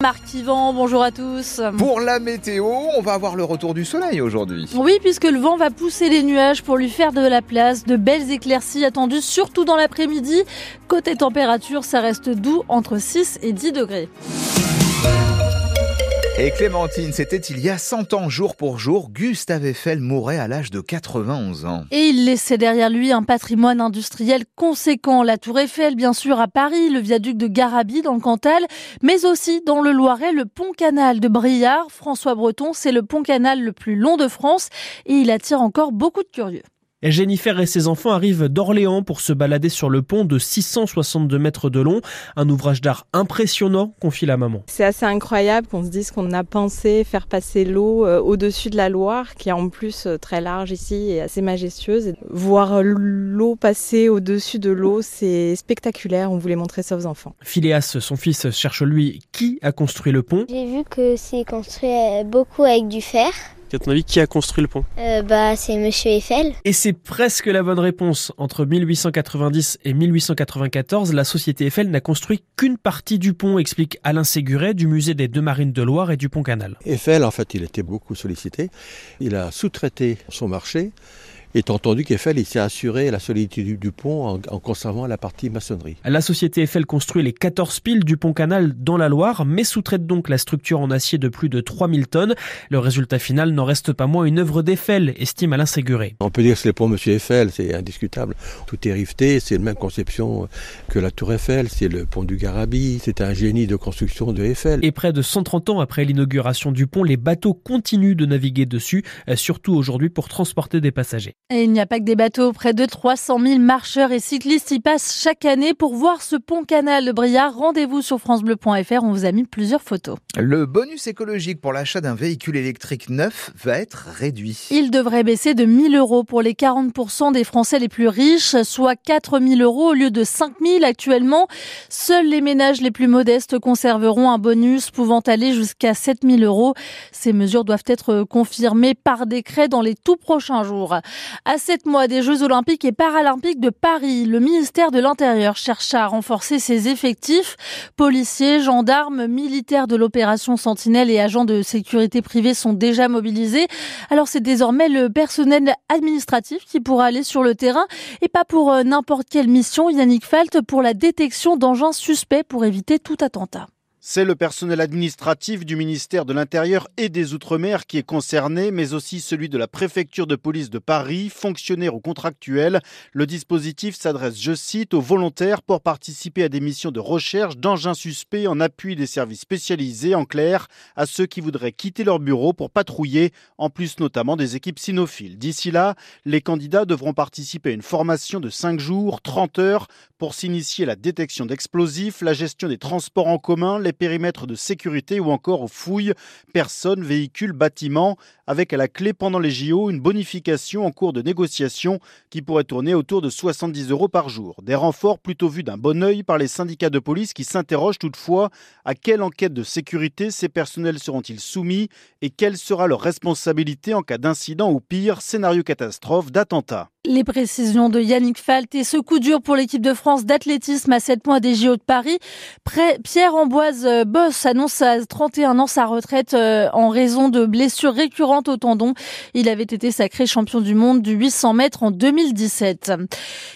Marc Yvan, bonjour à tous. Pour la météo, on va avoir le retour du soleil aujourd'hui. Oui, puisque le vent va pousser les nuages pour lui faire de la place. De belles éclaircies attendues, surtout dans l'après-midi. Côté température, ça reste doux entre 6 et 10 degrés. Et Clémentine, c'était il y a 100 ans, jour pour jour, Gustave Eiffel mourait à l'âge de 91 ans. Et il laissait derrière lui un patrimoine industriel conséquent. La tour Eiffel, bien sûr, à Paris, le viaduc de Garabi dans le Cantal, mais aussi dans le Loiret, le pont canal de Briard. François Breton, c'est le pont canal le plus long de France et il attire encore beaucoup de curieux. Jennifer et ses enfants arrivent d'Orléans pour se balader sur le pont de 662 mètres de long. Un ouvrage d'art impressionnant, confie la maman. C'est assez incroyable qu'on se dise qu'on a pensé faire passer l'eau euh, au-dessus de la Loire, qui est en plus euh, très large ici et assez majestueuse. Voir l'eau passer au-dessus de l'eau, c'est spectaculaire. On voulait montrer ça aux enfants. Phileas, son fils, cherche lui qui a construit le pont. J'ai vu que c'est construit euh, beaucoup avec du fer. À ton avis, qui a construit le pont? Euh, Bah, c'est Monsieur Eiffel. Et c'est presque la bonne réponse. Entre 1890 et 1894, la société Eiffel n'a construit qu'une partie du pont, explique Alain Séguret du musée des Deux Marines de Loire et du Pont Canal. Eiffel, en fait, il était beaucoup sollicité. Il a sous-traité son marché Étant entendu qu'Eiffel s'est assuré la solidité du pont en, en, conservant la partie maçonnerie. La société Eiffel construit les 14 piles du pont canal dans la Loire, mais sous-traite donc la structure en acier de plus de 3000 tonnes. Le résultat final n'en reste pas moins une œuvre d'Eiffel, estime Alain Séguré. On peut dire que c'est le pont Monsieur Eiffel, c'est indiscutable. Tout est riveté, c'est la même conception que la tour Eiffel, c'est le pont du Garabi, c'est un génie de construction de Eiffel. Et près de 130 ans après l'inauguration du pont, les bateaux continuent de naviguer dessus, surtout aujourd'hui pour transporter des passagers. Et il n'y a pas que des bateaux. Près de 300 000 marcheurs et cyclistes y passent chaque année pour voir ce pont canal de Briard. Rendez-vous sur francebleu.fr. On vous a mis plusieurs photos. Le bonus écologique pour l'achat d'un véhicule électrique neuf va être réduit. Il devrait baisser de 1000 euros pour les 40% des Français les plus riches, soit 4000 euros au lieu de 5000 actuellement. Seuls les ménages les plus modestes conserveront un bonus pouvant aller jusqu'à 7000 euros. Ces mesures doivent être confirmées par décret dans les tout prochains jours. À sept mois des Jeux Olympiques et Paralympiques de Paris, le ministère de l'Intérieur cherche à renforcer ses effectifs. Policiers, gendarmes, militaires de l'opération Sentinelle et agents de sécurité privée sont déjà mobilisés. Alors c'est désormais le personnel administratif qui pourra aller sur le terrain et pas pour euh, n'importe quelle mission. Yannick Falt pour la détection d'engins suspects pour éviter tout attentat. C'est le personnel administratif du ministère de l'Intérieur et des Outre-mer qui est concerné, mais aussi celui de la préfecture de police de Paris, fonctionnaires ou contractuels. Le dispositif s'adresse, je cite, aux volontaires pour participer à des missions de recherche d'engins suspects en appui des services spécialisés, en clair, à ceux qui voudraient quitter leur bureau pour patrouiller, en plus notamment des équipes cynophiles. D'ici là, les candidats devront participer à une formation de 5 jours, 30 heures, pour s'initier à la détection d'explosifs, la gestion des transports en commun, les périmètres de sécurité ou encore aux fouilles, personnes, véhicules, bâtiments, avec à la clé pendant les JO une bonification en cours de négociation qui pourrait tourner autour de 70 euros par jour. Des renforts plutôt vus d'un bon œil par les syndicats de police qui s'interrogent toutefois à quelle enquête de sécurité ces personnels seront-ils soumis et quelle sera leur responsabilité en cas d'incident ou pire, scénario catastrophe, d'attentat. Les précisions de Yannick Falt et ce coup dur pour l'équipe de France d'athlétisme à 7 points des JO de Paris. Pierre Amboise euh, Boss annonce à 31 ans sa retraite euh, en raison de blessures récurrentes au tendon. Il avait été sacré champion du monde du 800 mètres en 2017.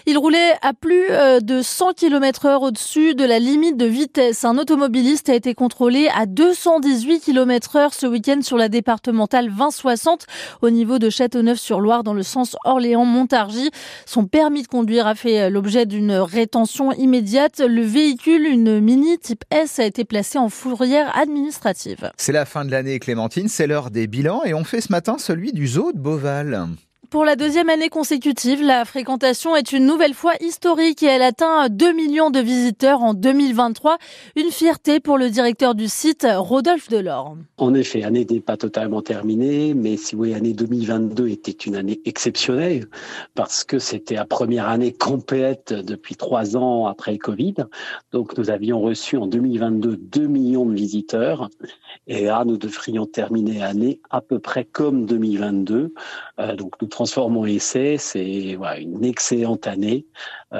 Il roulait à plus euh, de 100 km heure au-dessus de la limite de vitesse. Un automobiliste a été contrôlé à 218 km heure ce week-end sur la départementale 2060 au niveau de Châteauneuf-sur-Loire dans le sens Orléans-Montargis. Son permis de conduire a fait l'objet d'une rétention immédiate. Le véhicule, une Mini type S, a été placé en fourrière administrative. C'est la fin de l'année, Clémentine. C'est l'heure des bilans et on fait ce matin celui du zoo de Beauval. Pour la deuxième année consécutive, la fréquentation est une nouvelle fois historique et elle atteint 2 millions de visiteurs en 2023. Une fierté pour le directeur du site, Rodolphe Delors. En effet, l'année n'est pas totalement terminée, mais si vous voyez, l'année 2022 était une année exceptionnelle parce que c'était la première année complète depuis trois ans après le Covid. Donc nous avions reçu en 2022 2 millions de visiteurs et là nous devrions terminer l'année à peu près comme 2022. Euh, donc nous transformons essai, c'est une excellente année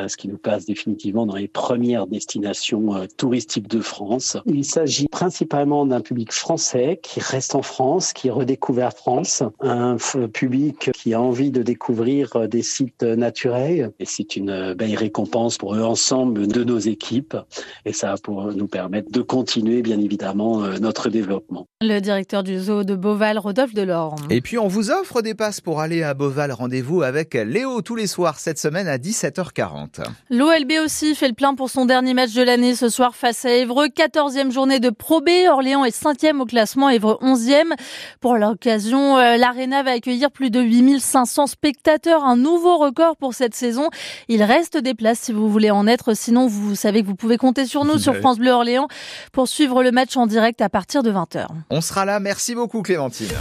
ce qui nous place définitivement dans les premières destinations touristiques de France. Il s'agit principalement d'un public français qui reste en France, qui redécouvre France, un public qui a envie de découvrir des sites naturels. Et c'est une belle récompense pour l'ensemble de nos équipes. Et ça va nous permettre de continuer, bien évidemment, notre développement. Le directeur du zoo de Beauval, Rodolphe Delorme. Et puis, on vous offre des passes pour aller à Beauval. Rendez-vous avec Léo tous les soirs cette semaine à 17h40. L'OLB aussi fait le plein pour son dernier match de l'année ce soir face à Évreux. 14e journée de Pro B. Orléans est 5e au classement, Évreux 11e. Pour l'occasion, euh, l'Arena va accueillir plus de 8500 spectateurs. Un nouveau record pour cette saison. Il reste des places si vous voulez en être. Sinon, vous savez que vous pouvez compter sur nous, sur France Bleu Orléans, pour suivre le match en direct à partir de 20h. On sera là. Merci beaucoup Clémentine.